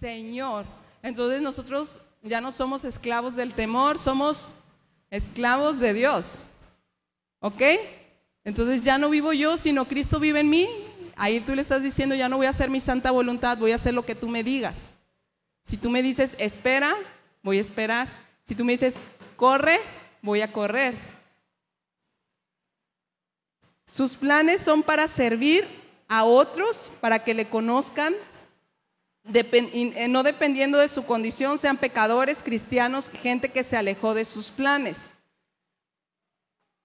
Señor. Entonces nosotros ya no somos esclavos del temor, somos esclavos de Dios. ¿Ok? Entonces ya no vivo yo, sino Cristo vive en mí. Ahí tú le estás diciendo, ya no voy a hacer mi santa voluntad, voy a hacer lo que tú me digas. Si tú me dices, espera, voy a esperar. Si tú me dices, corre, voy a correr. Sus planes son para servir a otros, para que le conozcan, no dependiendo de su condición, sean pecadores, cristianos, gente que se alejó de sus planes.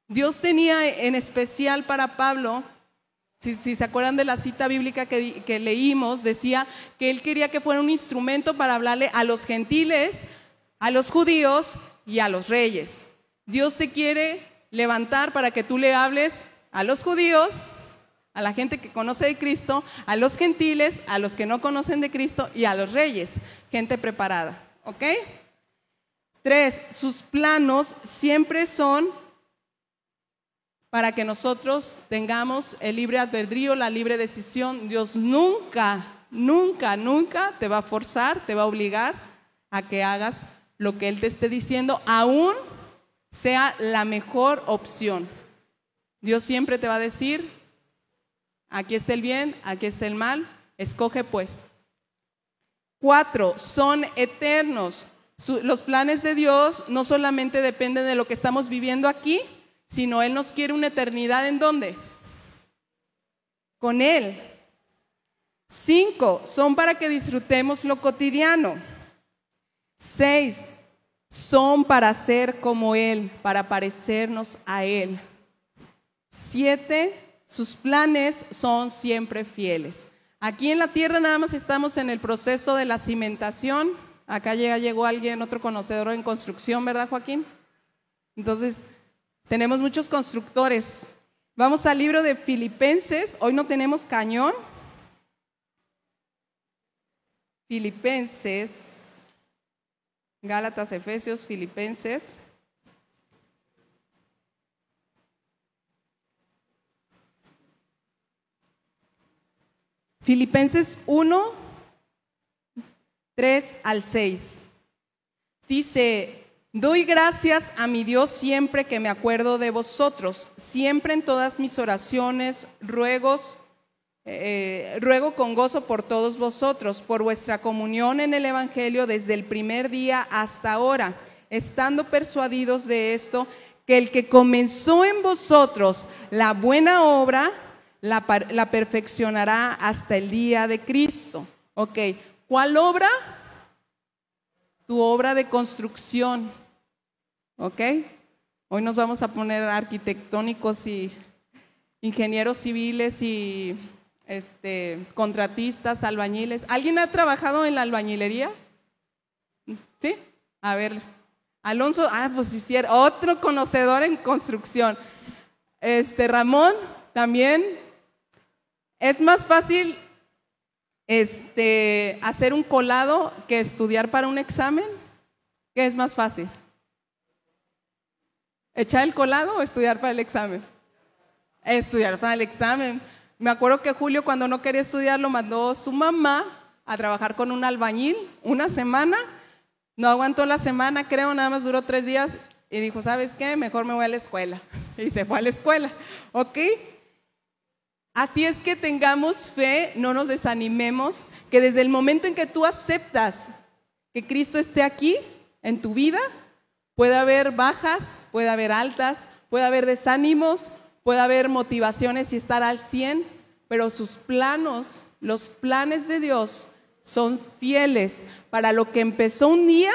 Dios tenía en especial para Pablo, si, se acuerdan de la cita bíblica que, que leímos, decía que él quería que fuera un instrumento para hablarle a los gentiles, a los judíos y a los reyes. Dios te quiere levantar para que tú le hables a los judíos, a la gente que conoce de Cristo, a los gentiles, a los que no conocen de Cristo y a los reyes, gente preparada. ¿Ok? Tres, sus planos siempre son para que nosotros tengamos el libre albedrío, la libre decisión. Dios nunca, nunca, nunca te va a forzar, te va a obligar a que hagas lo que Él te esté diciendo, aún sea la mejor opción. Dios siempre te va a decir, aquí está el bien, aquí está el mal, escoge pues. Cuatro, son eternos. Los planes de Dios no solamente dependen de lo que estamos viviendo aquí, sino Él nos quiere una eternidad en dónde? Con Él. Cinco, son para que disfrutemos lo cotidiano. Seis, son para ser como Él, para parecernos a Él. Siete, sus planes son siempre fieles. Aquí en la tierra nada más estamos en el proceso de la cimentación. Acá llega, llegó alguien, otro conocedor en construcción, ¿verdad, Joaquín? Entonces, tenemos muchos constructores. Vamos al libro de Filipenses. Hoy no tenemos cañón. Filipenses, Gálatas, Efesios, Filipenses. Filipenses 1, 3 al 6. Dice, Doy gracias a mi Dios siempre que me acuerdo de vosotros, siempre en todas mis oraciones, ruegos, eh, ruego con gozo por todos vosotros, por vuestra comunión en el Evangelio desde el primer día hasta ahora, estando persuadidos de esto, que el que comenzó en vosotros la buena obra, la, la perfeccionará hasta el día de Cristo. Ok, ¿cuál obra? Tu obra de construcción ¿Ok? Hoy nos vamos a poner arquitectónicos y ingenieros civiles y este, contratistas, albañiles. ¿Alguien ha trabajado en la albañilería? ¿Sí? A ver, Alonso, ah, pues hiciera otro conocedor en construcción. Este, Ramón, también. Es más fácil este, hacer un colado que estudiar para un examen. ¿Qué es más fácil? ¿Echar el colado o estudiar para el examen? Estudiar para el examen. Me acuerdo que Julio cuando no quería estudiar lo mandó su mamá a trabajar con un albañil una semana. No aguantó la semana, creo, nada más duró tres días y dijo, ¿sabes qué? Mejor me voy a la escuela. Y se fue a la escuela. ¿Ok? Así es que tengamos fe, no nos desanimemos, que desde el momento en que tú aceptas que Cristo esté aquí en tu vida, Puede haber bajas, puede haber altas, puede haber desánimos, puede haber motivaciones y estar al 100, pero sus planos, los planes de Dios son fieles. Para lo que empezó un día,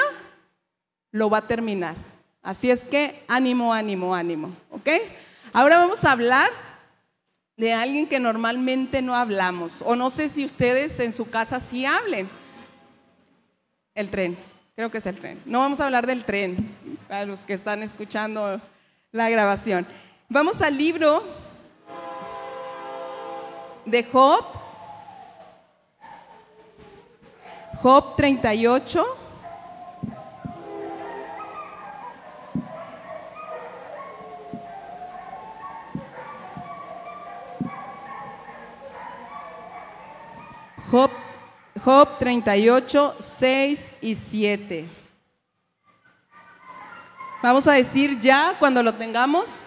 lo va a terminar. Así es que ánimo, ánimo, ánimo. ¿Ok? Ahora vamos a hablar de alguien que normalmente no hablamos. O no sé si ustedes en su casa sí hablen. El tren. Creo que es el tren. No vamos a hablar del tren, para los que están escuchando la grabación. Vamos al libro de Job. Job 38. Job, Job 38, 6 y 7. Vamos a decir ya cuando lo tengamos.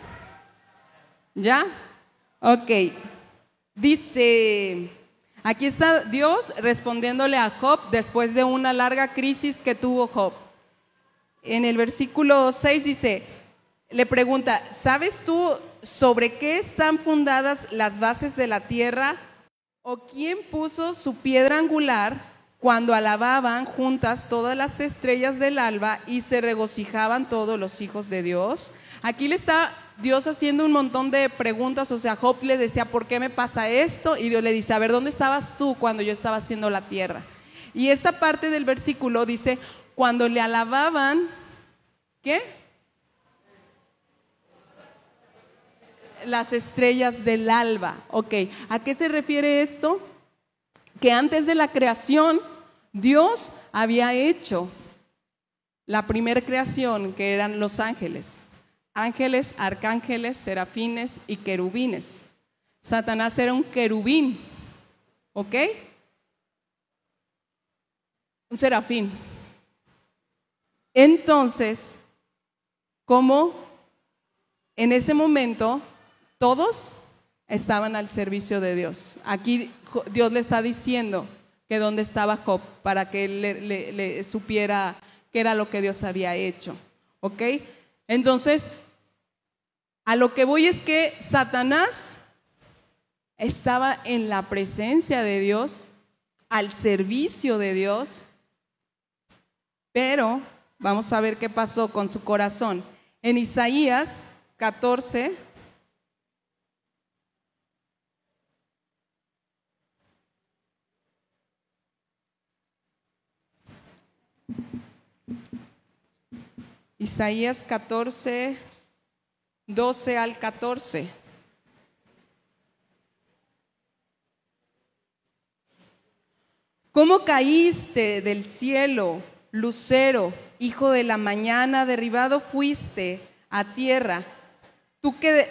¿Ya? Ok. Dice, aquí está Dios respondiéndole a Job después de una larga crisis que tuvo Job. En el versículo 6 dice, le pregunta, ¿sabes tú sobre qué están fundadas las bases de la tierra? ¿O quién puso su piedra angular cuando alababan juntas todas las estrellas del alba y se regocijaban todos los hijos de Dios? Aquí le está Dios haciendo un montón de preguntas, o sea, Job le decía, ¿por qué me pasa esto? Y Dios le dice, a ver, ¿dónde estabas tú cuando yo estaba haciendo la tierra? Y esta parte del versículo dice, cuando le alababan, ¿qué? Las estrellas del alba. Ok, ¿a qué se refiere esto? Que antes de la creación, Dios había hecho la primera creación, que eran los ángeles. Ángeles, arcángeles, serafines y querubines. Satanás era un querubín, ¿ok? Un serafín. Entonces, como en ese momento todos estaban al servicio de Dios. Aquí Dios le está diciendo que dónde estaba Job para que él le, supiera qué era lo que Dios había hecho. ¿Ok? Entonces, a lo que voy es que Satanás estaba en la presencia de Dios, al servicio de Dios, pero vamos a ver qué pasó con su corazón. En Isaías 14, Isaías 14, 12 al 14. ¿Cómo caíste del cielo, lucero, hijo de la mañana, derribado fuiste a tierra? Tú que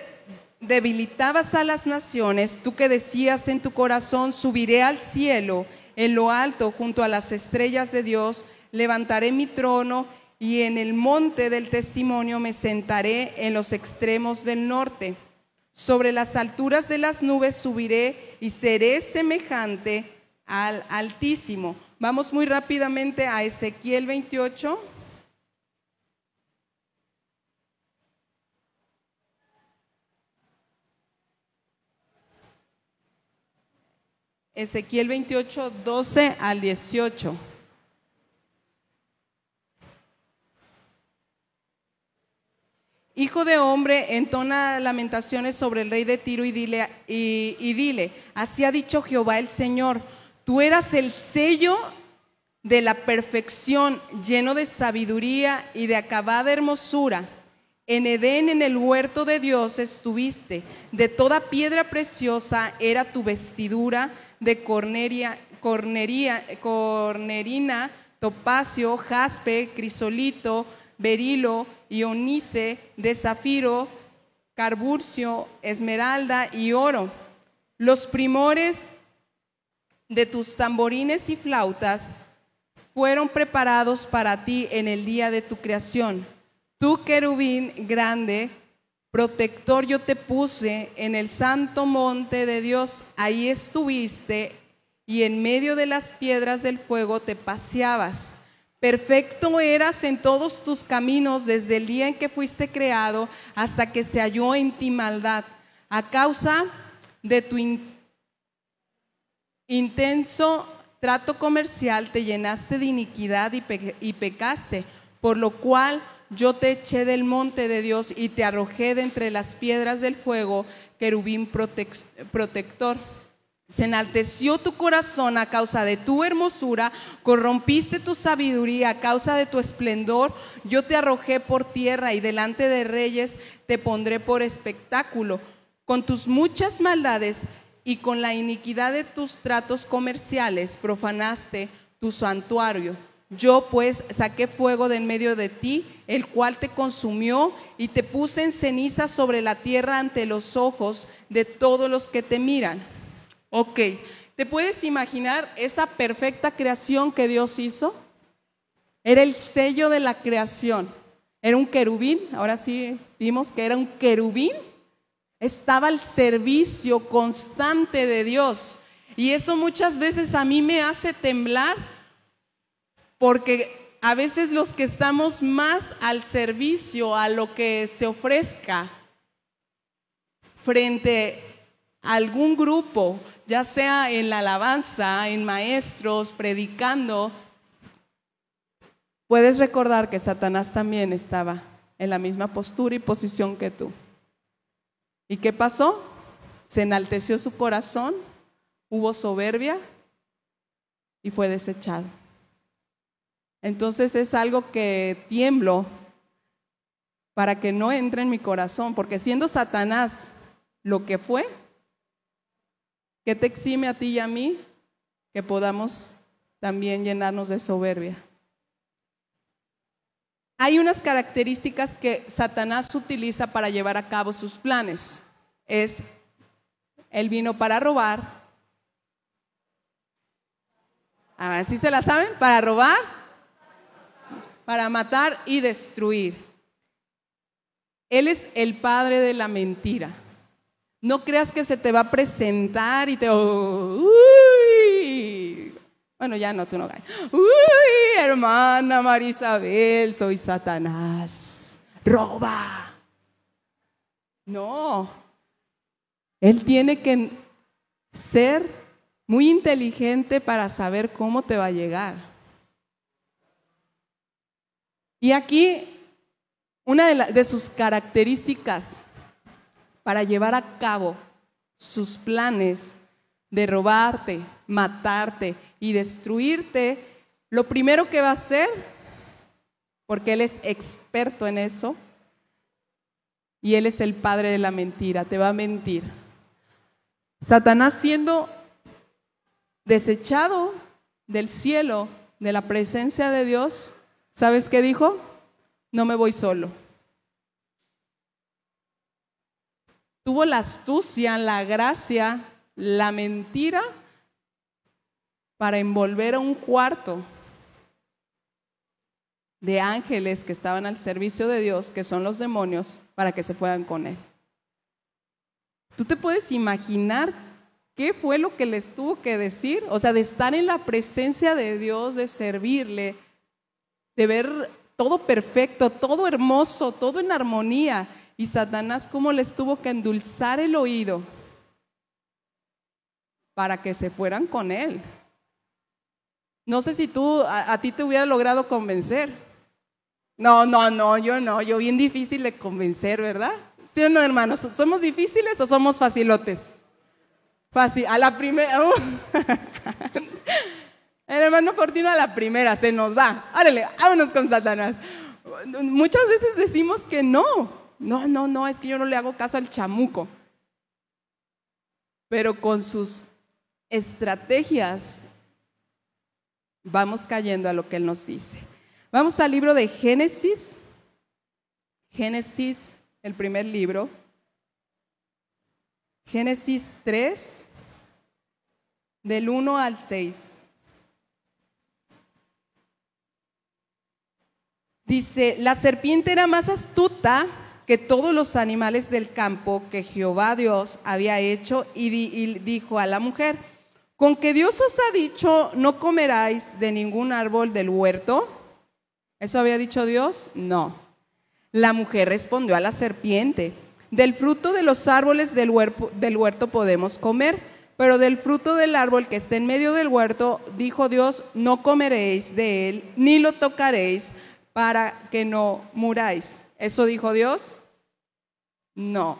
debilitabas a las naciones, tú que decías en tu corazón, subiré al cielo, en lo alto, junto a las estrellas de Dios, levantaré mi trono y en el monte del testimonio me sentaré en los extremos del norte. Sobre las alturas de las nubes subiré y seré semejante al Altísimo. Vamos muy rápidamente a Ezequiel 28. Ezequiel 28, 12 al 18. Hijo de hombre, entona lamentaciones sobre el rey de Tiro y dile, y, dile, así ha dicho Jehová el Señor, tú eras el sello de la perfección, lleno de sabiduría y de acabada hermosura. En Edén, en el huerto de Dios, estuviste. De toda piedra preciosa era tu vestidura, de corneria, cornería, cornerina, topacio, jaspe, crisolito, berilo, ionice, de zafiro, carburcio, esmeralda y oro. Los primores de tus tamborines y flautas fueron preparados para ti en el día de tu creación. Tú, querubín grande, protector yo te puse en el santo monte de Dios. Ahí estuviste y en medio de las piedras del fuego te paseabas. Perfecto eras en todos tus caminos desde el día en que fuiste creado hasta que se halló en ti maldad. A causa de tu intenso trato comercial te llenaste de iniquidad y, pecaste, por lo cual yo te eché del monte de Dios y te arrojé de entre las piedras del fuego, querubín protector. Se enalteció tu corazón a causa de tu hermosura, corrompiste tu sabiduría a causa de tu esplendor. Yo te arrojé por tierra y delante de reyes te pondré por espectáculo. Con tus muchas maldades y con la iniquidad de tus tratos comerciales profanaste tu santuario. Yo pues saqué fuego de en medio de ti, el cual te consumió y te puse en ceniza sobre la tierra ante los ojos de todos los que te miran. Ok, ¿Te puedes imaginar esa perfecta creación que Dios hizo? Era el sello de la creación. Era un querubín, ahora sí vimos que era un querubín. Estaba al servicio constante de Dios. Y eso muchas veces a mí me hace temblar porque a veces los que estamos más al servicio a lo que se ofrezca frente algún grupo, ya sea en la alabanza, en maestros, predicando, puedes recordar que Satanás también estaba en la misma postura y posición que tú. ¿Y qué pasó? Se enalteció su corazón, hubo soberbia y fue desechado. Entonces es algo que tiemblo para que no entre en mi corazón, porque siendo Satanás lo que fue, que te exime a ti y a mí que podamos también llenarnos de soberbia. Hay unas características que Satanás utiliza para llevar a cabo sus planes. Es, él vino para robar. Ahora sí se la saben, para robar, para matar y destruir. Él es el padre de la mentira. No creas que se te va a presentar y te... bueno, ya no, tú no caes. Uy, hermana Marisabel, soy Satanás. Roba. No. Él tiene que ser muy inteligente para saber cómo te va a llegar. Y aquí, una de sus características para llevar a cabo sus planes de robarte, matarte y destruirte, lo primero que va a hacer, porque Él es experto en eso, y Él es el padre de la mentira, te va a mentir. Satanás siendo desechado del cielo, de la presencia de Dios, ¿sabes qué dijo? No me voy solo. Tuvo la astucia, la gracia, la mentira para envolver a un cuarto de ángeles que estaban al servicio de Dios, que son los demonios, para que se fueran con él. ¿Tú te puedes imaginar qué fue lo que les tuvo que decir? O sea, de estar en la presencia de Dios, de servirle, de ver todo perfecto, todo hermoso, todo en armonía y Satanás cómo les tuvo que endulzar el oído para que se fueran con él. No sé si tú, a, ti te hubiera logrado convencer. No, no, no, yo no, yo bien difícil de convencer, ¿verdad? ¿Sí o no, hermanos? ¿Somos difíciles o somos facilotes? Fácil, a la primera. Uh. el hermano Fortino a la primera se nos va. Árale, vámonos con Satanás. Muchas veces decimos que no, no, no, no, es que yo no le hago caso al chamuco. Pero con sus estrategias vamos cayendo a lo que Él nos dice. Vamos al libro de Génesis. Génesis, el primer libro. Génesis 3, del 1 al 6. Dice, la serpiente era más astuta que todos los animales del campo que Jehová Dios había hecho y, dijo a la mujer, con que Dios os ha dicho, no comeráis de ningún árbol del huerto. ¿Eso había dicho Dios? No. La mujer respondió a la serpiente, del fruto de los árboles del del huerto podemos comer, pero del fruto del árbol que está en medio del huerto, dijo Dios, no comeréis de él, ni lo tocaréis, para que no muráis. ¿Eso dijo Dios? No.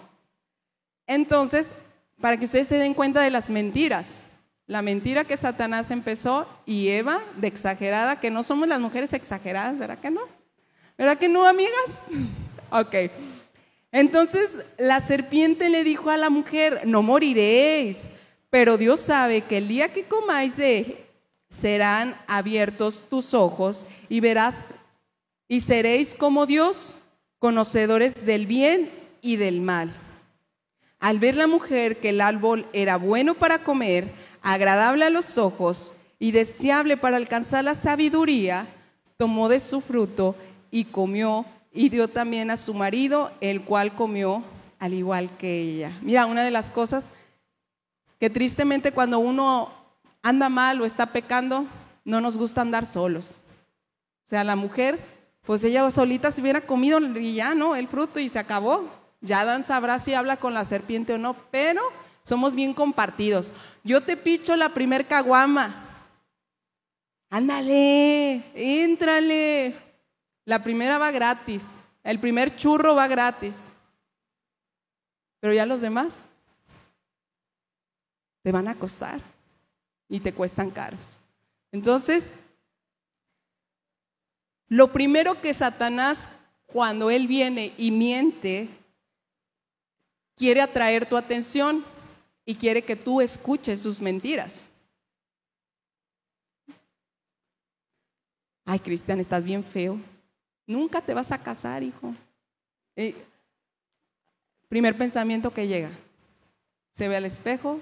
Entonces, para que ustedes se den cuenta de las mentiras, la mentira que Satanás empezó y Eva de exagerada, que no somos las mujeres exageradas, ¿verdad que no? ¿Verdad que no, amigas? ok. Entonces la serpiente le dijo a la mujer, no moriréis, pero Dios sabe que el día que comáis de él, serán abiertos tus ojos y verás y seréis como Dios, conocedores del bien y del mal. Al ver la mujer que el árbol era bueno para comer, agradable a los ojos y deseable para alcanzar la sabiduría, tomó de su fruto y comió y dio también a su marido, el cual comió al igual que ella. Mira, una de las cosas que tristemente cuando uno anda mal o está pecando, no nos gusta andar solos. O sea, la mujer, pues ella solita se hubiera comido y ya, ¿no? El fruto y se acabó. Ya Dan sabrá si habla con la serpiente o no, pero somos bien compartidos. Yo te picho la primer caguama. Ándale, éntrale. La primera va gratis. El primer churro va gratis. Pero ya los demás te van a costar y te cuestan caros. Entonces, lo primero que Satanás, cuando él viene y miente, quiere atraer tu atención y quiere que tú escuches sus mentiras. Ay, Cristian, estás bien feo. Nunca te vas a casar, hijo. Eh, primer pensamiento que llega. Se ve al espejo,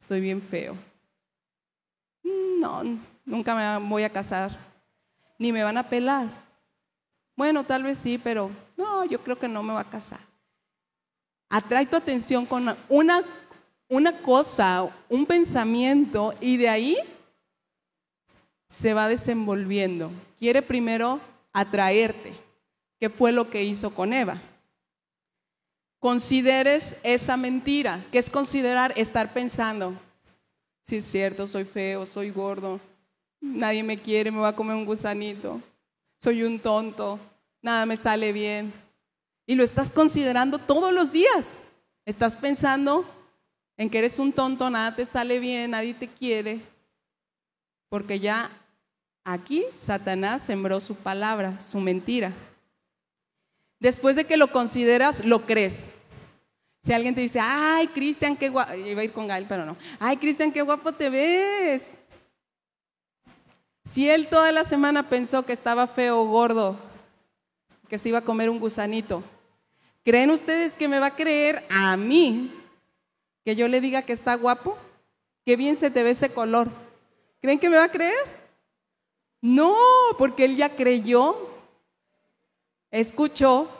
estoy bien feo. Mm, no, nunca me voy a casar. Ni me van a pelar. Bueno, tal vez sí, pero no, yo creo que no me va a casar. Atrae tu atención con una, una cosa, un pensamiento, y de ahí se va desenvolviendo. Quiere primero atraerte, que fue lo que hizo con Eva. Consideres esa mentira, que es considerar estar pensando, si es cierto, soy feo, soy gordo, nadie me quiere, me va a comer un gusanito, soy un tonto, nada me sale bien. Y lo estás considerando todos los días. Estás pensando en que eres un tonto, nada te sale bien, nadie te quiere, porque ya Aquí Satanás sembró su palabra, su mentira. Después de que lo consideras, lo crees. Si alguien te dice, ay, Cristian, qué guapo, iba a ir con Gael, pero no. Ay, Cristian, qué guapo te ves. Si él toda la semana pensó que estaba feo o gordo, que se iba a comer un gusanito, ¿creen ustedes que me va a creer a mí que yo le diga que está guapo? Qué bien se te ve ese color. ¿Creen que me va a creer? No, porque él ya creyó, escuchó,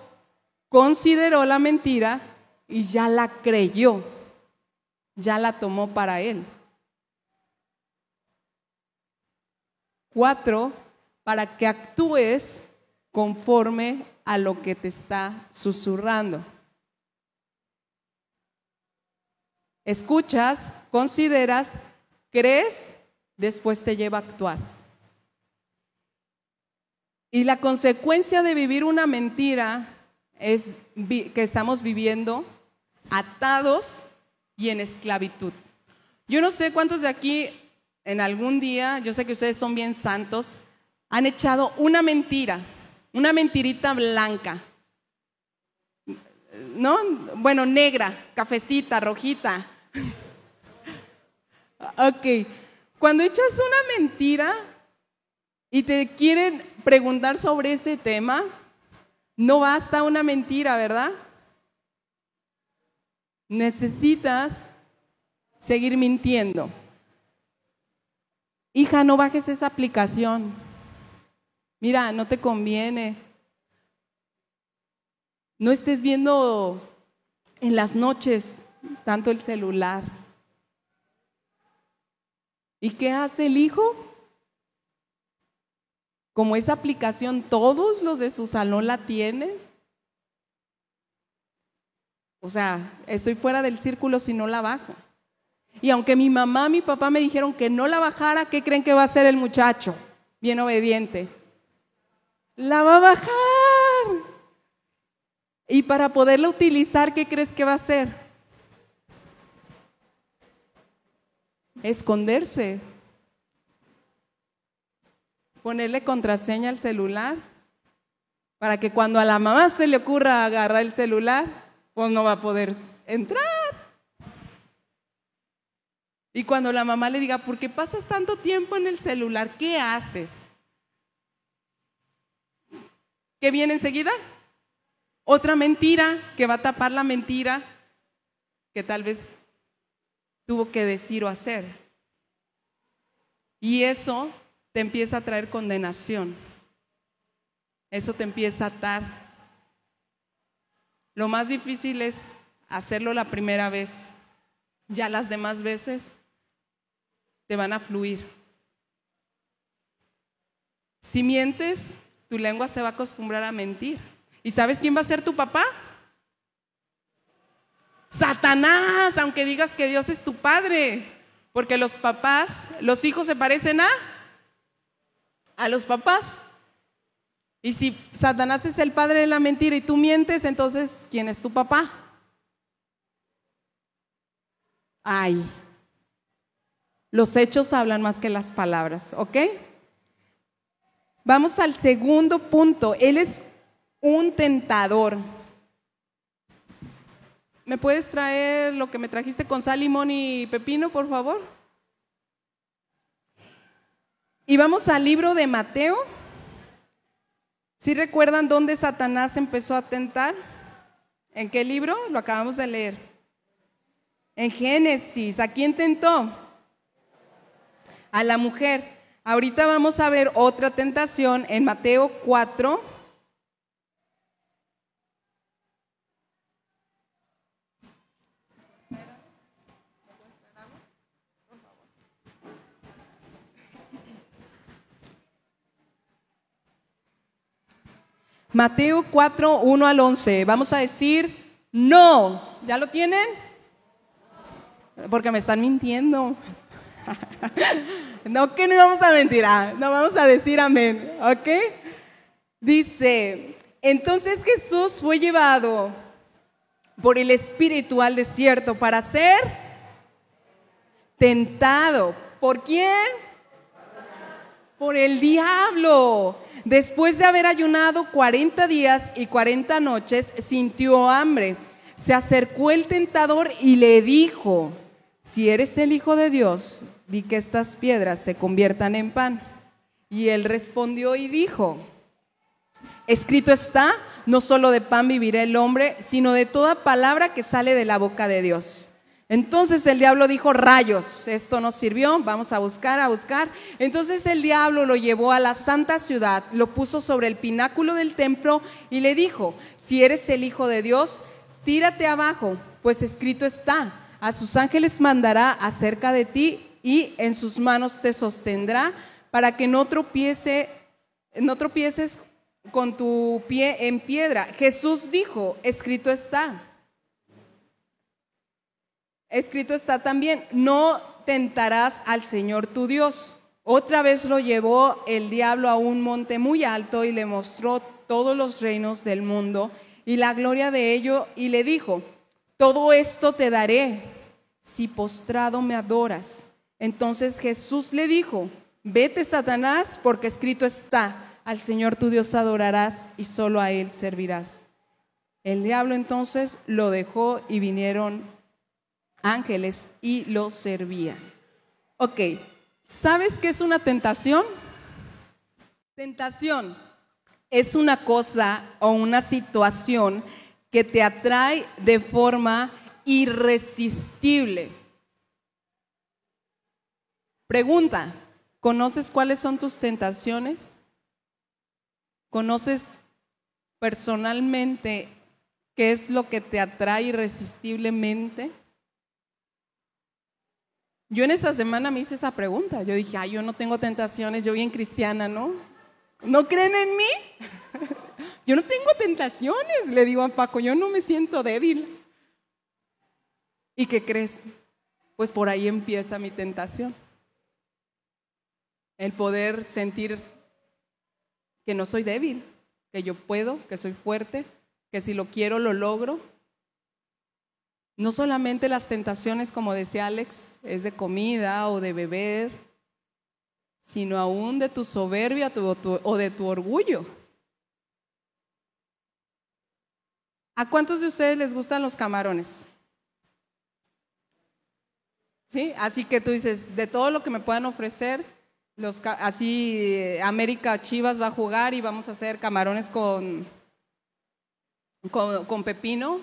consideró la mentira y ya la creyó, ya la tomó para él. Cuatro, para que actúes conforme a lo que te está susurrando. Escuchas, consideras, crees, después te lleva a actuar. Y la consecuencia de vivir una mentira es que estamos viviendo atados y en esclavitud. Yo no sé cuántos de aquí en algún día, yo sé que ustedes son bien santos, han echado una mentira, una mentirita blanca. ¿No? Bueno, negra, cafecita, rojita. ok. Cuando echas una mentira y te quieren preguntar sobre ese tema, no basta una mentira, ¿verdad? Necesitas seguir mintiendo. Hija, no bajes esa aplicación. Mira, no te conviene. No estés viendo en las noches tanto el celular. ¿Y qué hace el hijo? como esa aplicación todos los de su salón la tienen. O sea, estoy fuera del círculo si no la bajo. Y aunque mi mamá, mi papá me dijeron que no la bajara, ¿qué creen que va a hacer el muchacho? Bien obediente. La va a bajar. Y para poderla utilizar, ¿qué crees que va a hacer? Esconderse ponerle contraseña al celular para que cuando a la mamá se le ocurra agarrar el celular, pues no va a poder entrar. Y cuando la mamá le diga, ¿por qué pasas tanto tiempo en el celular? ¿Qué haces? ¿Qué viene enseguida? Otra mentira que va a tapar la mentira que tal vez tuvo que decir o hacer. Y eso te empieza a traer condenación. Eso te empieza a atar. Lo más difícil es hacerlo la primera vez. Ya las demás veces te van a fluir. Si mientes, tu lengua se va a acostumbrar a mentir. ¿Y sabes quién va a ser tu papá? Satanás, aunque digas que Dios es tu padre. Porque los papás, los hijos se parecen a los papás. Y si Satanás es el padre de la mentira y tú mientes, entonces ¿quién es tu papá? Ay. Los hechos hablan más que las palabras, ¿ok? Vamos al segundo punto. Él es un tentador. ¿Me puedes traer lo que me trajiste con sal, y pepino, por favor? Y vamos al libro de Mateo. ¿Sí recuerdan dónde Satanás empezó a tentar? ¿En qué libro? Lo acabamos de leer. En Génesis. ¿A quién tentó? A la mujer. Ahorita vamos a ver otra tentación en Mateo 4. Mateo 4, 1 al 11. Vamos a decir no. ¿Ya lo tienen? Porque me están mintiendo. No que no vamos a mentir, ah, no vamos a decir amén, ¿ok? Dice, entonces Jesús fue llevado por el Espíritu al desierto para ser tentado. ¿Por quién? Por el diablo. Después de haber ayunado 40 días y 40 noches, sintió hambre. Se acercó el tentador y le dijo, si eres el Hijo de Dios, di que estas piedras se conviertan en pan. Y él respondió y dijo, escrito está, no solo de pan vivirá el hombre, sino de toda palabra que sale de la boca de Dios. Entonces el diablo dijo, rayos, esto no sirvió, vamos a buscar, a buscar. Entonces el diablo lo llevó a la santa ciudad, lo puso sobre el pináculo del templo y le dijo, si eres el Hijo de Dios, tírate abajo, pues escrito está, a sus ángeles mandará acerca de ti y en sus manos te sostendrá para que no tropiece, no tropieces con tu pie en piedra. Jesús dijo, escrito está. Escrito está también, no tentarás al Señor tu Dios. Otra vez lo llevó el diablo a un monte muy alto y le mostró todos los reinos del mundo y la gloria de ello y le dijo, todo esto te daré si postrado me adoras. Entonces Jesús le dijo, vete Satanás, porque escrito está, al Señor tu Dios adorarás y solo a Él servirás. El diablo entonces lo dejó y vinieron ángeles y lo servían. Ok, ¿sabes qué es una tentación? Tentación es una cosa o una situación que te atrae de forma irresistible. Pregunta, ¿conoces cuáles son tus tentaciones? ¿Conoces personalmente qué es lo que te atrae irresistiblemente? Yo en esa semana me hice esa pregunta. Yo dije, ay, yo no tengo tentaciones, yo bien cristiana, ¿no? ¿No creen en mí? yo no tengo tentaciones, le digo a Paco, yo no me siento débil. ¿Y qué crees? Pues por ahí empieza mi tentación. El poder sentir que no soy débil, que yo puedo, que soy fuerte, que si lo quiero lo logro, no solamente las tentaciones, como decía Alex, es de comida o de beber, sino aún de tu soberbia o de tu orgullo. ¿A cuántos de ustedes les gustan los camarones? ¿Sí? Así que tú dices, de todo lo que me puedan ofrecer, los, así eh, América Chivas va a jugar y vamos a hacer camarones con, con, pepino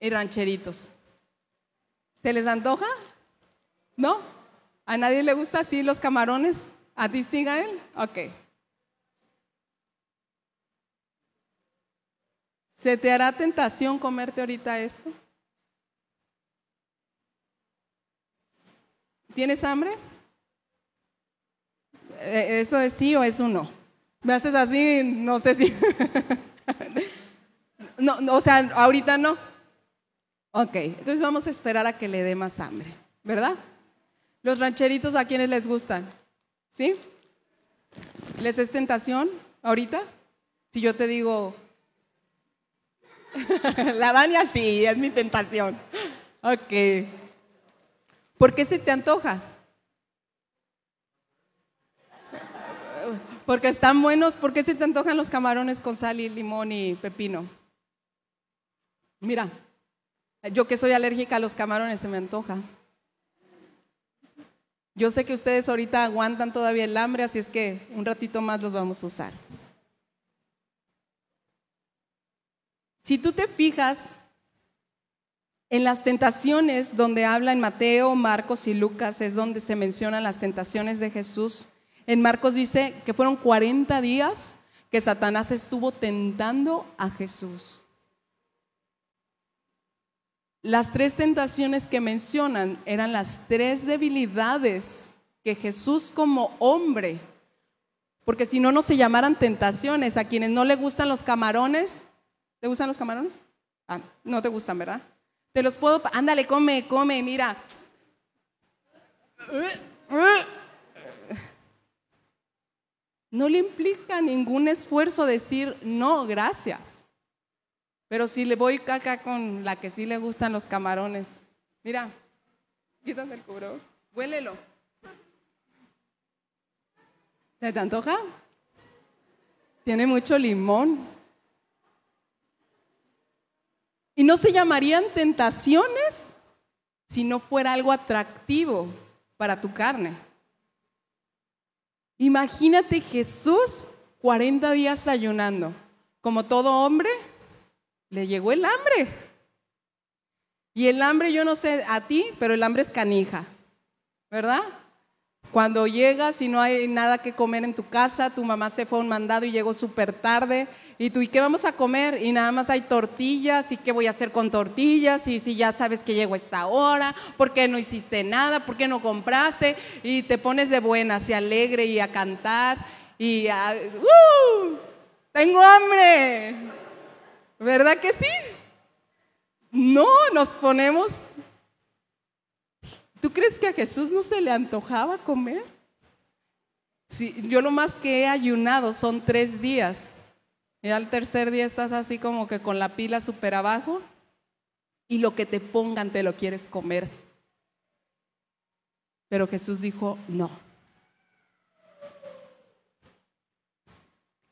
y rancheritos. ¿Se les antoja? ¿No? ¿A nadie le gusta así los camarones? ¿A ti sí, Gael? Ok. ¿Se te hará tentación comerte ahorita esto? ¿Tienes hambre? Eh, ¿Eso es sí o es no? Me haces así, no sé si. no, o sea, ahorita no. Ok, entonces vamos a esperar a que le dé más hambre, ¿verdad? Los rancheritos a quienes les gustan, ¿sí? ¿Les es tentación ahorita? Si yo te digo, la Vania sí, es mi tentación. Ok. ¿Por qué se te antoja? Porque están buenos. ¿Por qué se te antojan los camarones con sal y limón y pepino? Mira, yo que soy alérgica a los camarones, se me antoja. Yo sé que ustedes ahorita aguantan todavía el hambre, así es que un ratito más los vamos a usar. Si tú te fijas en las tentaciones donde habla en Mateo, Marcos y Lucas, es donde se mencionan las tentaciones de Jesús. En Marcos dice que fueron 40 días que Satanás estuvo tentando a Jesús. Las tres tentaciones que mencionan eran las tres debilidades que Jesús como hombre, porque si no, no se llamaran tentaciones. A quienes no le gustan los camarones, ¿te gustan los camarones? Ah, no te gustan, ¿verdad? Te los puedo, ándale, come, come, mira. No le implica ningún esfuerzo decir no, gracias. Pero si le voy acá con la que sí le gustan los camarones, mira, quítame el cubro, huélelo. ¿Se te antoja? Tiene mucho limón. Y no se llamarían tentaciones si no fuera algo atractivo para tu carne. Imagínate Jesús 40 días ayunando. Como todo hombre, le llegó el hambre. Y el hambre, yo no sé a ti, pero el hambre es canija, ¿verdad? Cuando llegas y no hay nada que comer en tu casa, tu mamá se fue a un mandado y llegó súper tarde, y tú, ¿y qué vamos a comer? Y nada más hay tortillas, ¿y qué voy a hacer con tortillas? Y si ya sabes que llego a esta hora, ¿por qué no hiciste nada? ¿Por qué no compraste? Y te pones de buenas y alegre y a cantar y a, ¡uh! ¡Tengo hambre! ¿Verdad que sí? No, nos ponemos... ¿Tú crees que a Jesús no se le antojaba comer? Sí, yo lo más que he ayunado son tres días y al tercer día estás así como que con la pila súper abajo y lo que te pongan te lo quieres comer. Pero Jesús dijo, no.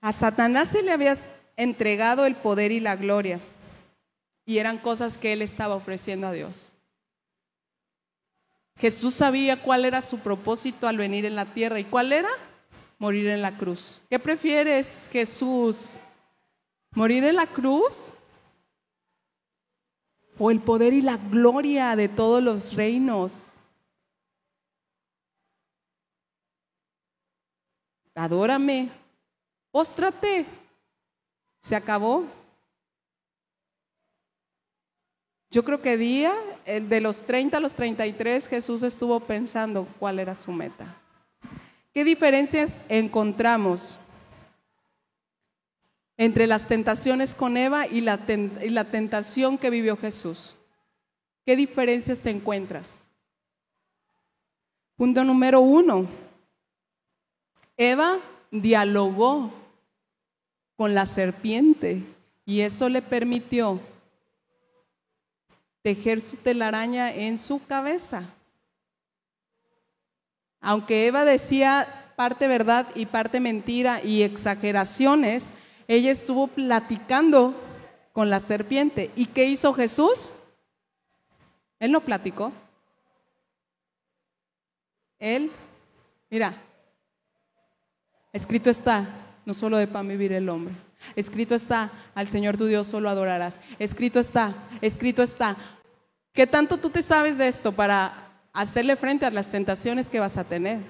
A Satanás se le había entregado el poder y la gloria y eran cosas que él estaba ofreciendo a Dios. Jesús sabía cuál era su propósito al venir en la tierra y cuál era morir en la cruz. ¿Qué prefieres, Jesús? Morir en la cruz o el poder y la gloria de todos los reinos. Adórame, póstrate. Se acabó. Yo creo que día, de los 30 a los 33, Jesús estuvo pensando cuál era su meta. ¿Qué diferencias encontramos entre las tentaciones con Eva y la, tentación que vivió Jesús. ¿Qué diferencias encuentras? Punto número uno. Eva dialogó con la serpiente y eso le permitió tejer su telaraña en su cabeza. Aunque Eva decía parte verdad y parte mentira y exageraciones, ella estuvo platicando con la serpiente. ¿Y qué hizo Jesús? Él no platicó. Él, mira, escrito está, no solo de pan vivir el hombre. Escrito está, al Señor tu Dios solo adorarás. Escrito está, escrito está. ¿Qué tanto tú te sabes de esto para hacerle frente a las tentaciones que vas a tener.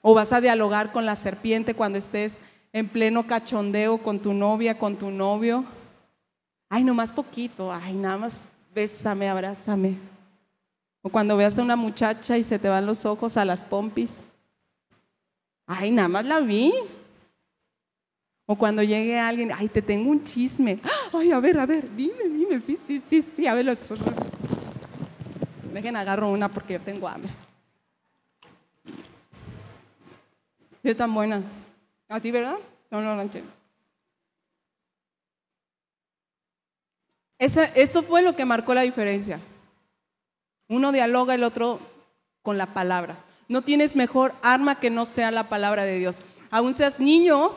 O vas a dialogar con la serpiente cuando estés en pleno cachondeo con tu novia, con tu novio. Ay, nomás poquito, ay, nada más bésame, abrázame. O cuando veas a una muchacha y se te van los ojos a las pompis. Ay, nada más la vi. O cuando llegue alguien, ay, te tengo un chisme. Ay, a ver, a ver, dime, dime, sí, sí, sí, sí, a ver los... Dejen, agarro una porque yo tengo hambre. Yo tan buena. ¿A ti, verdad? No, no, no entiendo. eso fue lo que marcó la diferencia. Uno dialoga, el otro con la palabra. No tienes mejor arma que no sea la palabra de Dios. Aún seas niño,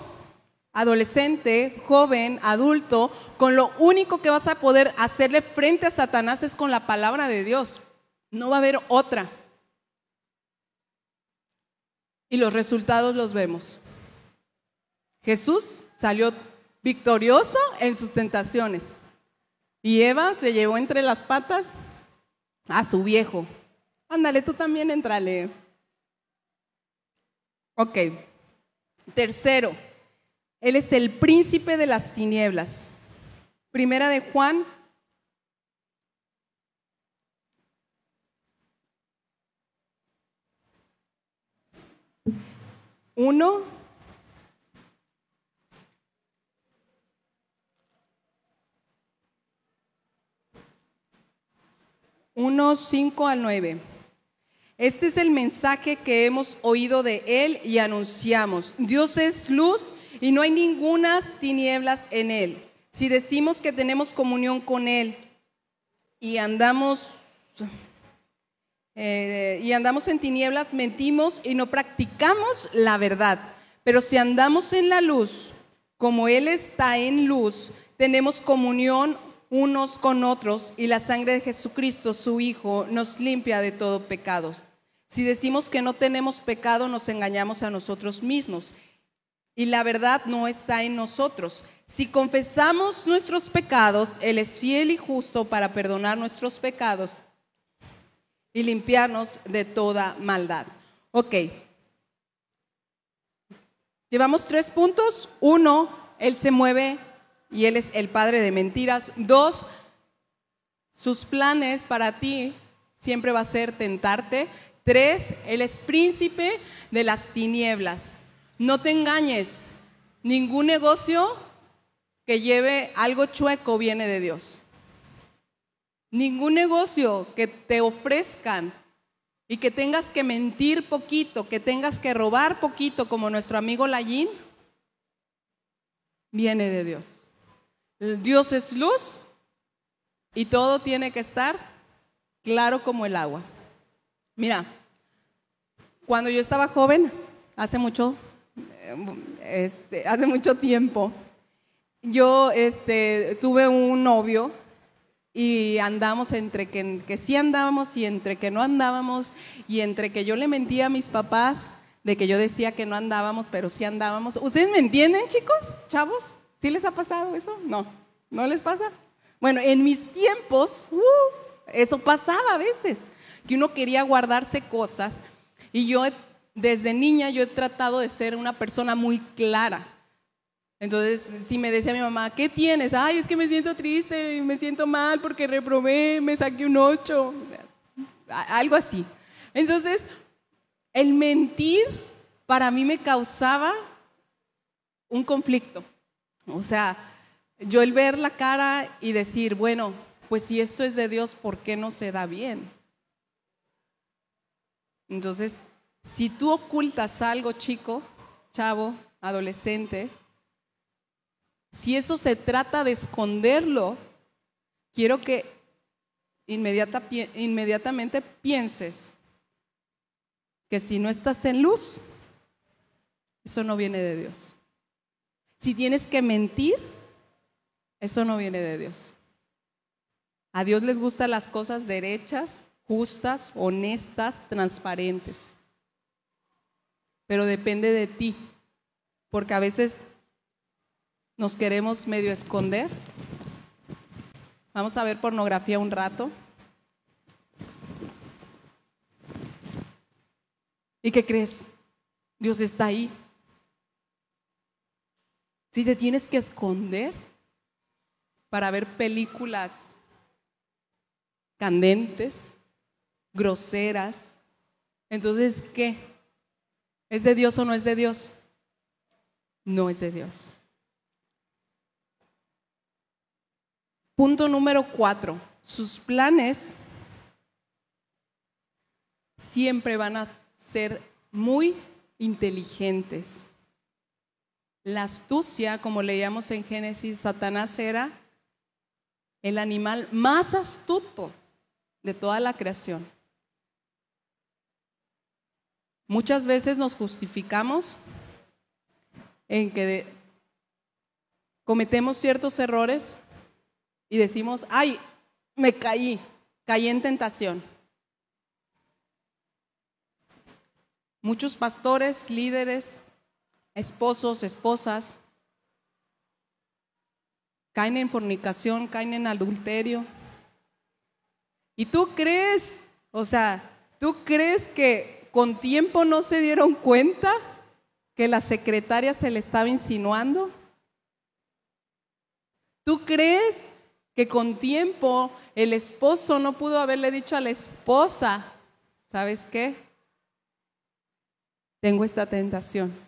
adolescente, joven, adulto, con lo único que vas a poder hacerle frente a Satanás es con la palabra de Dios. No va a haber otra. Y los resultados los vemos. Jesús salió victorioso en sus tentaciones. Y Eva se llevó entre las patas a su viejo. Ándale, tú también entrale. Ok. Tercero, Él es el príncipe de las tinieblas. Primera de Juan. Uno, 1, 5 al 9. Este es el mensaje que hemos oído de Él y anunciamos. Dios es luz y no hay ningunas tinieblas en Él. Si decimos que tenemos comunión con Él y andamos, eh, y andamos en tinieblas, mentimos y no practicamos la verdad. Pero si andamos en la luz, como Él está en luz, tenemos comunión unos con otros y la sangre de Jesucristo, su Hijo, nos limpia de todo pecado. Si decimos que no tenemos pecado, nos engañamos a nosotros mismos y la verdad no está en nosotros. Si confesamos nuestros pecados, Él es fiel y justo para perdonar nuestros pecados y limpiarnos de toda maldad. Ok. Llevamos tres puntos. Uno, Él se mueve y Él es el padre de mentiras. Dos, sus planes para ti siempre va a ser tentarte. Tres, Él es príncipe de las tinieblas. No te engañes, ningún negocio que lleve algo chueco viene de Dios. Ningún negocio que te ofrezcan y que tengas que mentir poquito, que tengas que robar poquito, como nuestro amigo Lallín, viene de Dios. Dios es luz y todo tiene que estar claro como el agua. Mira, cuando yo estaba joven, hace mucho, este, hace mucho tiempo, yo este, tuve un novio y andamos entre que, que sí andábamos y entre que no andábamos y entre que yo le mentía a mis papás de que yo decía que no andábamos, pero sí andábamos. ¿Ustedes me entienden, chicos, chavos? ¿Sí les ha pasado eso? No, ¿no les pasa? Bueno, en mis tiempos, uh, eso pasaba a veces, que uno quería guardarse cosas y yo desde niña yo he tratado de ser una persona muy clara. Entonces, si me decía mi mamá, ¿qué tienes? Ay, es que me siento triste, me siento mal porque reprobé, me saqué un 8, algo así. Entonces, el mentir para mí me causaba un conflicto. O sea, yo el ver la cara y decir, bueno, pues si esto es de Dios, ¿por qué no se da bien? Entonces, si tú ocultas algo, chico, chavo, adolescente, si eso se trata de esconderlo, quiero que inmediatamente pienses que si no estás en luz, eso no viene de Dios. Si tienes que mentir, eso no viene de Dios. A Dios les gustan las cosas derechas, justas, honestas, transparentes. Pero depende de ti, porque a veces nos queremos medio esconder. Vamos a ver pornografía un rato. ¿Y qué crees? Dios está ahí. Si te tienes que esconder para ver películas candentes, groseras, entonces, ¿qué? ¿Es de Dios o no es de Dios? No es de Dios. Punto número cuatro. Sus planes siempre van a ser muy inteligentes. La astucia, como leíamos en Génesis, Satanás era el animal más astuto de toda la creación. Muchas veces nos justificamos en que cometemos ciertos errores y decimos, ay, me caí, caí en tentación. Muchos pastores, líderes, esposos, esposas, caen en fornicación, caen en adulterio. ¿Y tú crees, o sea, tú crees que con tiempo no se dieron cuenta que la secretaria se le estaba insinuando? ¿Tú crees que con tiempo el esposo no pudo haberle dicho a la esposa, ¿sabes qué? Tengo esta tentación.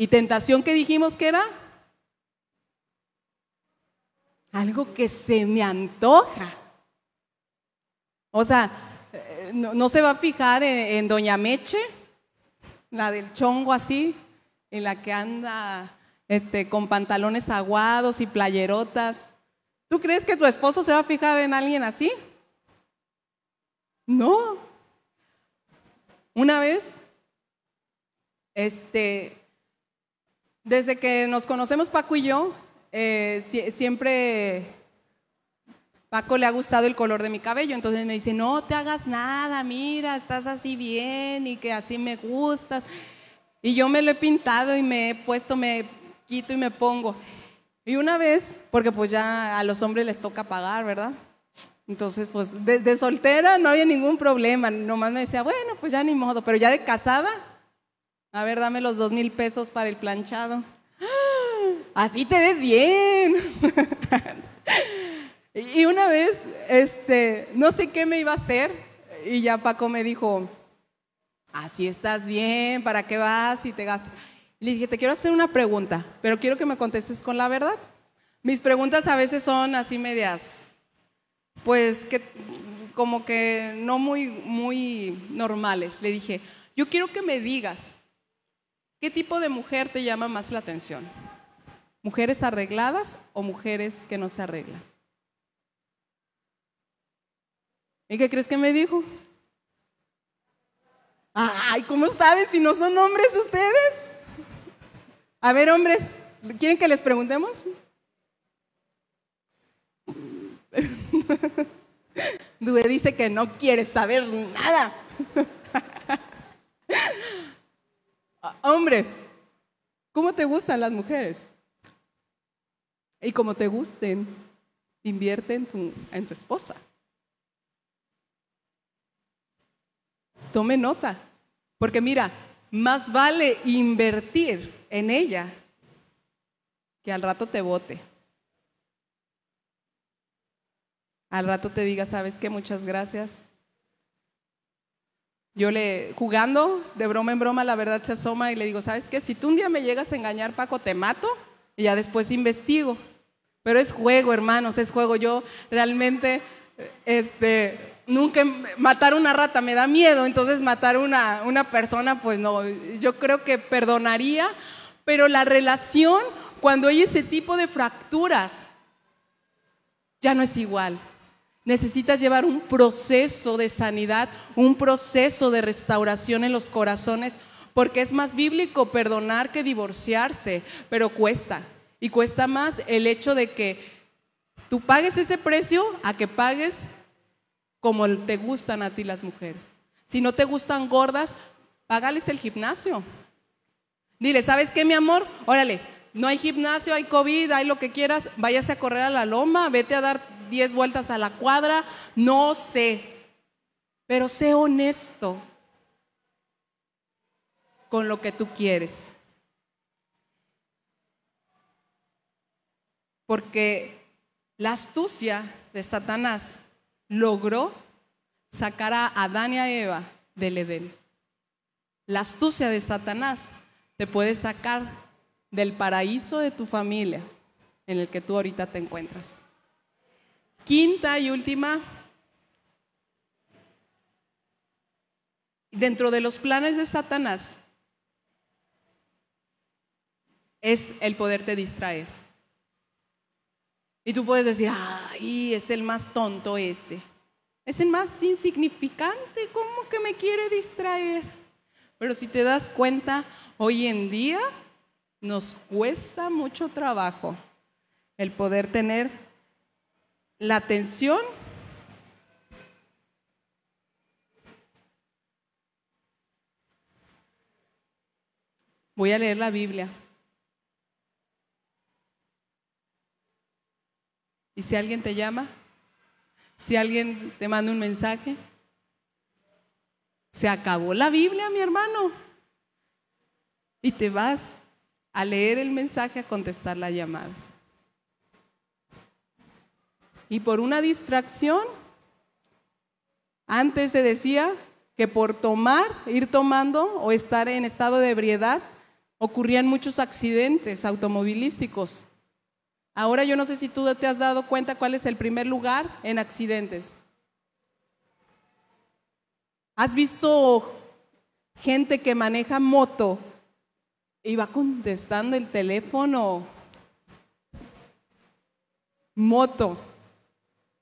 ¿Y tentación que dijimos que era? Algo que se me antoja. O sea, eh, no, se va a fijar en, en Doña Meche, la del chongo así, en la que anda este, con pantalones aguados y playerotas. ¿Tú crees que tu esposo se va a fijar en alguien así? No. Una vez, este, desde que nos conocemos Paco y yo, eh, siempre Paco le ha gustado el color de mi cabello, entonces me dice, no te hagas nada, mira, estás así bien y que así me gustas. Y yo me lo he pintado y me he puesto, me quito y me pongo. Y una vez, porque pues ya a los hombres les toca pagar, ¿verdad? Entonces, pues de, soltera no había ningún problema, nomás me decía, bueno, pues ya ni modo, pero ya de casada, a ver, dame los dos mil pesos para el planchado. Así te ves bien. y una vez, este, no sé qué me iba a hacer, y ya Paco me dijo, así estás bien, ¿para qué vas y te gastas? Le dije, te quiero hacer una pregunta, pero quiero que me contestes con la verdad. Mis preguntas a veces son así medias, pues que como que no muy, muy normales. Le dije, yo quiero que me digas, ¿qué tipo de mujer te llama más la atención? ¿Mujeres arregladas o mujeres que no se arreglan? ¿Y qué crees que me dijo? Ay, ¿cómo sabes si no son hombres ustedes? A ver, hombres, ¿quieren que les preguntemos? Due dice que no quiere saber nada. Hombres, ¿cómo te gustan las mujeres? Y como te gusten, invierte en tu, en tu esposa. Tome nota, porque mira, más vale invertir en ella que al rato te vote. Al rato te diga, ¿sabes qué? Muchas gracias. Yo le, jugando, de broma en broma, la verdad se asoma y le digo, ¿sabes qué? Si tú un día me llegas a engañar, Paco, te mato y ya después investigo. Pero es juego, hermanos, es juego. Yo realmente, este, nunca matar una rata me da miedo, entonces matar una, una persona, pues no, yo creo que perdonaría, pero la relación, cuando hay ese tipo de fracturas, ya no es igual. Necesitas llevar un proceso de sanidad, un proceso de restauración en los corazones, porque es más bíblico perdonar que divorciarse, pero cuesta. Y cuesta más el hecho de que tú pagues ese precio a que pagues como te gustan a ti las mujeres. Si no te gustan gordas, págales el gimnasio. Dile, ¿sabes qué, mi amor? Órale, no hay gimnasio, hay COVID, hay lo que quieras, váyase a correr a la loma, vete a dar 10 vueltas a la cuadra, no sé. Pero sé honesto con lo que tú quieres. Porque la astucia de Satanás logró sacar a Adán y a Eva del Edén. La astucia de Satanás te puede sacar del paraíso de tu familia en el que tú ahorita te encuentras. Quinta y última, dentro de los planes de Satanás es el poderte distraer. Y tú puedes decir, ay, es el más tonto ese. Es el más insignificante, ¿cómo que me quiere distraer? Pero si te das cuenta, hoy en día nos cuesta mucho trabajo el poder tener la atención Voy a leer la Biblia. ¿Y si alguien te llama? Si alguien te manda un mensaje? Se acabó la Biblia, mi hermano. Y te vas a leer el mensaje, a contestar la llamada. Y por una distracción, antes se decía que por tomar, ir tomando o estar en estado de ebriedad, ocurrían muchos accidentes automovilísticos. Ahora yo no sé si tú te has dado cuenta cuál es el primer lugar en accidentes. ¿Has visto gente que maneja moto y va contestando el teléfono? Moto.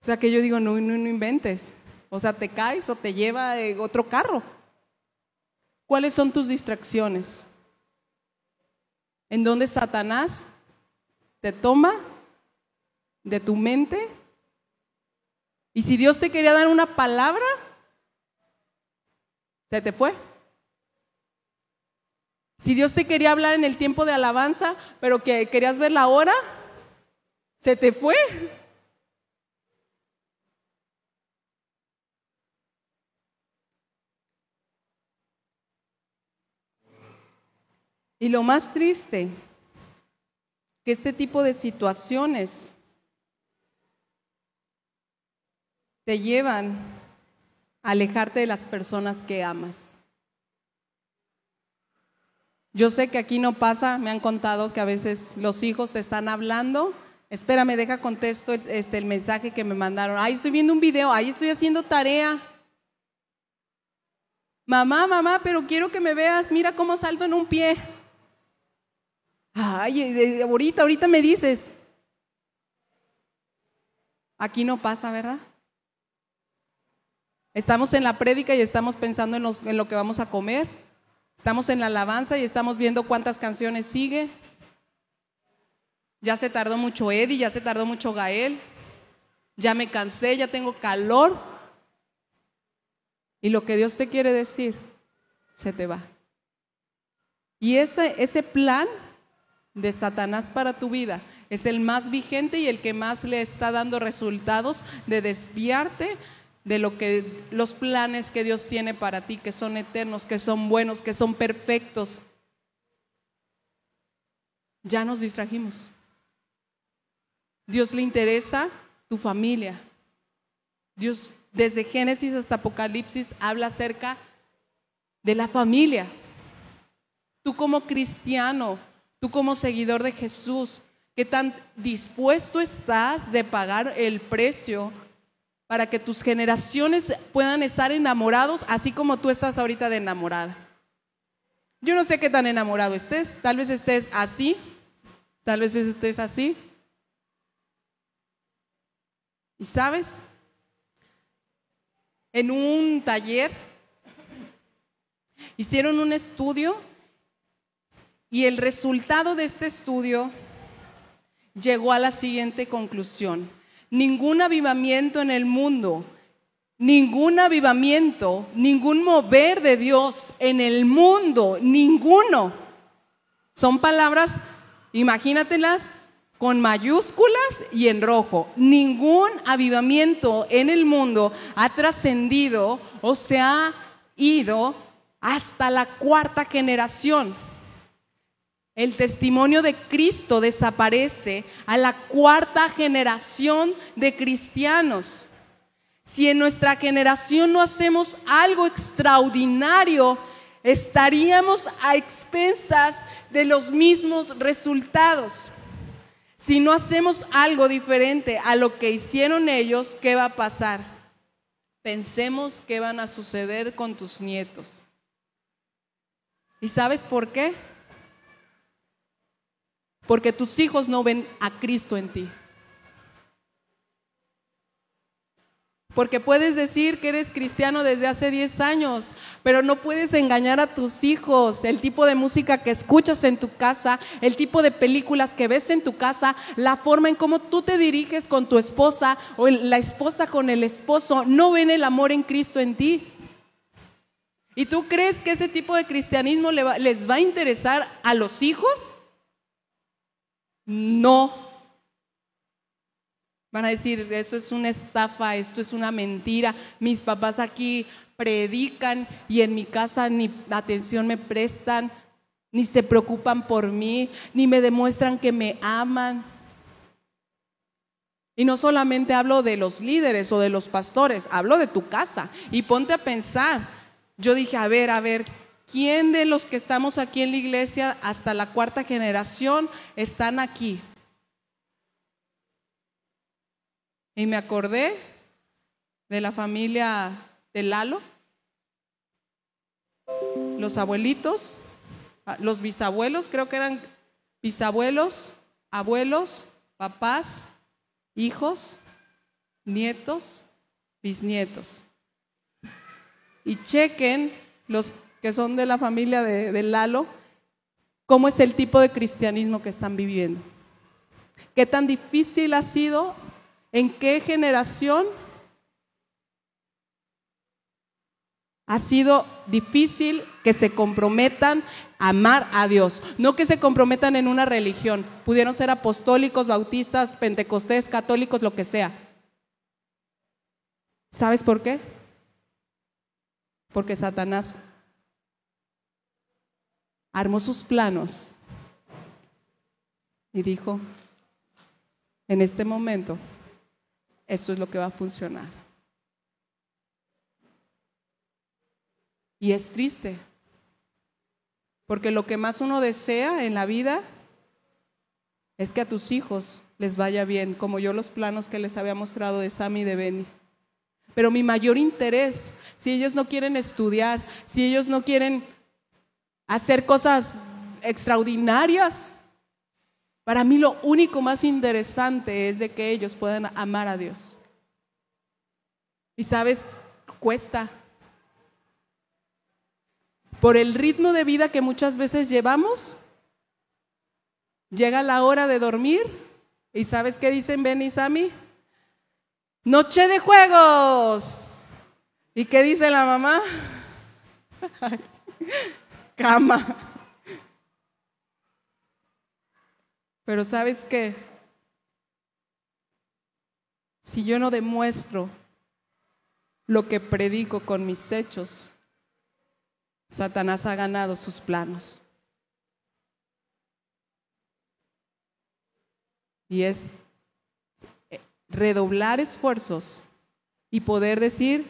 O sea que yo digo, no, no, inventes. O sea, te caes o te lleva eh, otro carro. ¿Cuáles son tus distracciones? ¿En dónde Satanás te toma de tu mente. Y si Dios te quería dar una palabra, se te fue. Si Dios te quería hablar en el tiempo de alabanza, pero que querías ver la hora, se te fue. Y lo más triste que este tipo de situaciones te llevan a alejarte de las personas que amas. Yo sé que aquí no pasa, me han contado que a veces los hijos te están hablando. Espérame, deja contesto este, el mensaje que me mandaron. Ahí estoy viendo un video, ahí estoy haciendo tarea. Mamá, mamá, pero quiero que me veas, mira cómo salto en un pie. Ay, ahorita, ahorita me dices. Aquí no pasa, ¿verdad? Estamos en la prédica y estamos pensando en, lo que vamos a comer. Estamos en la alabanza y estamos viendo cuántas canciones sigue. Ya se tardó mucho Eddie, ya se tardó mucho Gael. Ya me cansé, ya tengo calor. Y lo que Dios te quiere decir, se te va. Y ese, ese plan de Satanás para tu vida es el más vigente y el que más le está dando resultados de desviarte de lo que los planes que Dios tiene para ti, que son eternos, que son buenos, que son perfectos. Ya nos distrajimos. Dios le interesa tu familia. Dios desde Génesis hasta Apocalipsis habla acerca de la familia. Tú como cristiano Tú como seguidor de Jesús, ¿qué tan dispuesto estás de pagar el precio para que tus generaciones puedan estar enamorados así como tú estás ahorita de enamorada? Yo no sé qué tan enamorado estés, tal vez estés así, tal vez estés así. ¿Y sabes? En un taller hicieron un estudio y el resultado de este estudio llegó a la siguiente conclusión. Ningún avivamiento en el mundo, ningún avivamiento, ningún mover de Dios en el mundo, ninguno. Son palabras, imagínatelas, con mayúsculas y en rojo. Ningún avivamiento en el mundo ha trascendido o se ha ido hasta la cuarta generación. El testimonio de Cristo desaparece a la cuarta generación de cristianos. Si en nuestra generación no hacemos algo extraordinario, estaríamos a expensas de los mismos resultados. Si no hacemos algo diferente a lo que hicieron ellos, ¿qué va a pasar? Pensemos qué van a suceder con tus nietos. ¿Y sabes por qué? Porque tus hijos no ven a Cristo en ti. Porque puedes decir que eres cristiano desde hace 10 años, pero no puedes engañar a tus hijos. El tipo de música que escuchas en tu casa, el tipo de películas que ves en tu casa, la forma en cómo tú te diriges con tu esposa o la esposa con el esposo, no ven el amor en Cristo en ti. ¿Y tú crees que ese tipo de cristianismo les va a interesar a los hijos? No. Van a decir, esto es una estafa, esto es una mentira. Mis papás aquí predican y en mi casa ni atención me prestan, ni se preocupan por mí, ni me demuestran que me aman. Y no solamente hablo de los líderes o de los pastores, hablo de tu casa. Y ponte a pensar. Yo dije, a ver, a ver, ¿quién de los que estamos aquí en la iglesia hasta la cuarta generación están aquí? Y me acordé de la familia de Lalo, los abuelitos, ah, los bisabuelos, creo que eran bisabuelos, abuelos, papás, hijos, nietos, bisnietos. Y chequen los que son de la familia de, de, Lalo, cómo es el tipo de cristianismo que están viviendo. Qué tan difícil ha sido ¿En qué generación ha sido difícil que se comprometan a amar a Dios? No que se comprometan en una religión. Pudieron ser apostólicos, bautistas, pentecostés, católicos, lo que sea. ¿Sabes por qué? Porque Satanás armó sus planos y dijo, en este momento esto es lo que va a funcionar. Y es triste, porque lo que más uno desea en la vida es que a tus hijos les vaya bien, como yo los planos que les había mostrado de Sammy y de Benny. Pero mi mayor interés, si ellos no quieren estudiar, si ellos no quieren hacer cosas extraordinarias, para mí lo único más interesante es de que ellos puedan amar a Dios. Y sabes, cuesta. Por el ritmo de vida que muchas veces llevamos, llega la hora de dormir y sabes qué dicen Ben y Sammy? Noche de juegos. ¿Y qué dice la mamá? Cama. Pero sabes qué? Si yo no demuestro lo que predico con mis hechos, Satanás ha ganado sus planos. Y es eh, redoblar esfuerzos y poder decir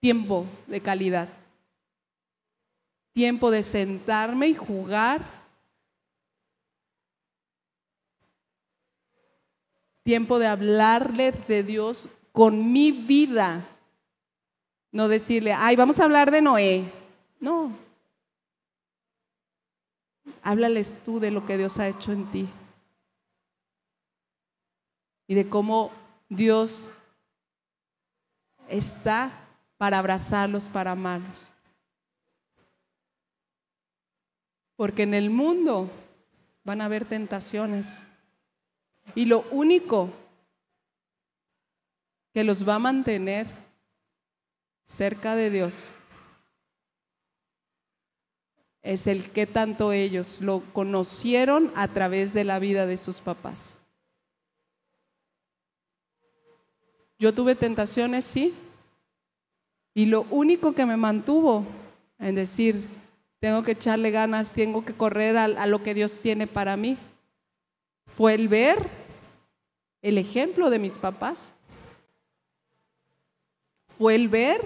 tiempo de calidad, tiempo de sentarme y jugar tiempo de hablarles de Dios con mi vida. No decirle, ay, vamos a hablar de Noé. No. Háblales tú de lo que Dios ha hecho en ti. Y de cómo Dios está para abrazarlos, para amarlos. Porque en el mundo van a haber tentaciones. Y lo único que los va a mantener cerca de Dios es el que tanto ellos lo conocieron a través de la vida de sus papás. Yo tuve tentaciones, sí, y lo único que me mantuvo en decir, tengo que echarle ganas, tengo que correr a, a lo que Dios tiene para mí, fue el ver el ejemplo de mis papás. Fue el ver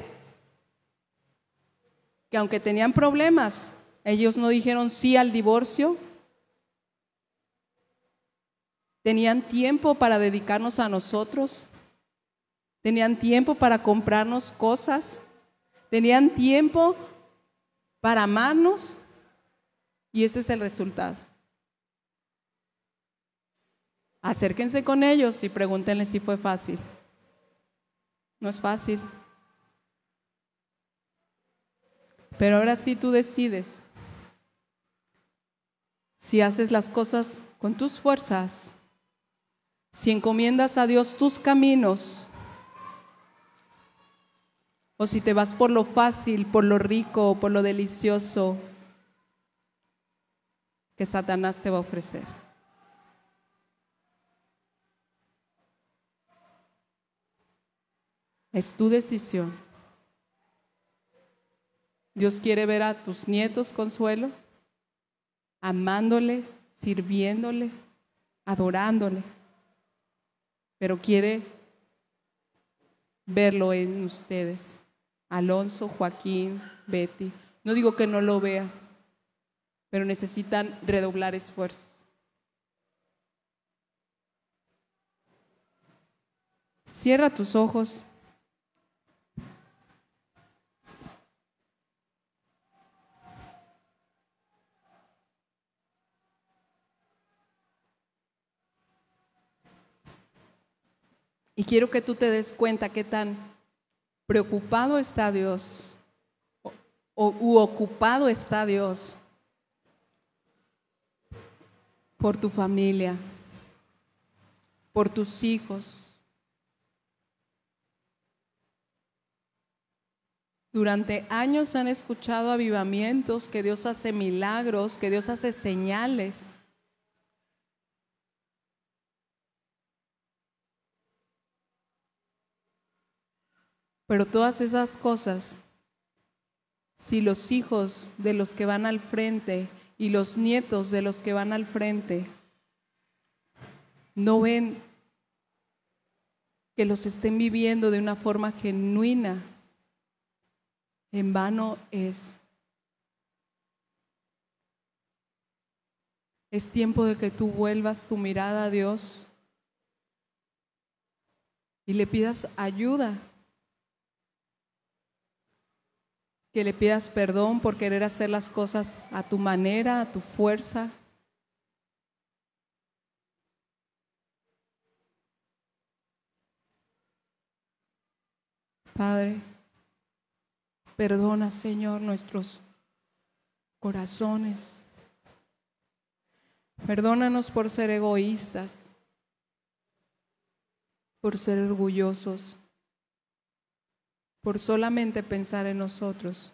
que aunque tenían problemas, ellos no dijeron sí al divorcio. Tenían tiempo para dedicarnos a nosotros. Tenían tiempo para comprarnos cosas. Tenían tiempo para amarnos. Y ese es el resultado. Acérquense con ellos y pregúntenles si fue fácil. No es fácil. Pero ahora sí tú decides si haces las cosas con tus fuerzas, si encomiendas a Dios tus caminos, o si te vas por lo fácil, por lo rico, por lo delicioso que Satanás te va a ofrecer. Es tu decisión. Dios quiere ver a tus nietos consuelo amándole, sirviéndole, adorándole, pero quiere verlo en ustedes. Alonso, Joaquín, Betty. No digo que no lo vea, pero necesitan redoblar esfuerzos. Cierra tus ojos. Y quiero que tú te des cuenta qué tan preocupado está Dios o, u ocupado está Dios por tu familia, por tus hijos. Durante años han escuchado avivamientos, que Dios hace milagros, que Dios hace señales. Pero todas esas cosas, si los hijos de los que van al frente y los nietos de los que van al frente no ven que los estén viviendo de una forma genuina, en vano es. Es tiempo de que tú vuelvas tu mirada a Dios y le pidas ayuda que le pidas perdón por querer hacer las cosas a tu manera, a tu fuerza. Padre, perdona, Señor, nuestros corazones. Perdónanos por ser egoístas, por ser orgullosos por solamente pensar en nosotros.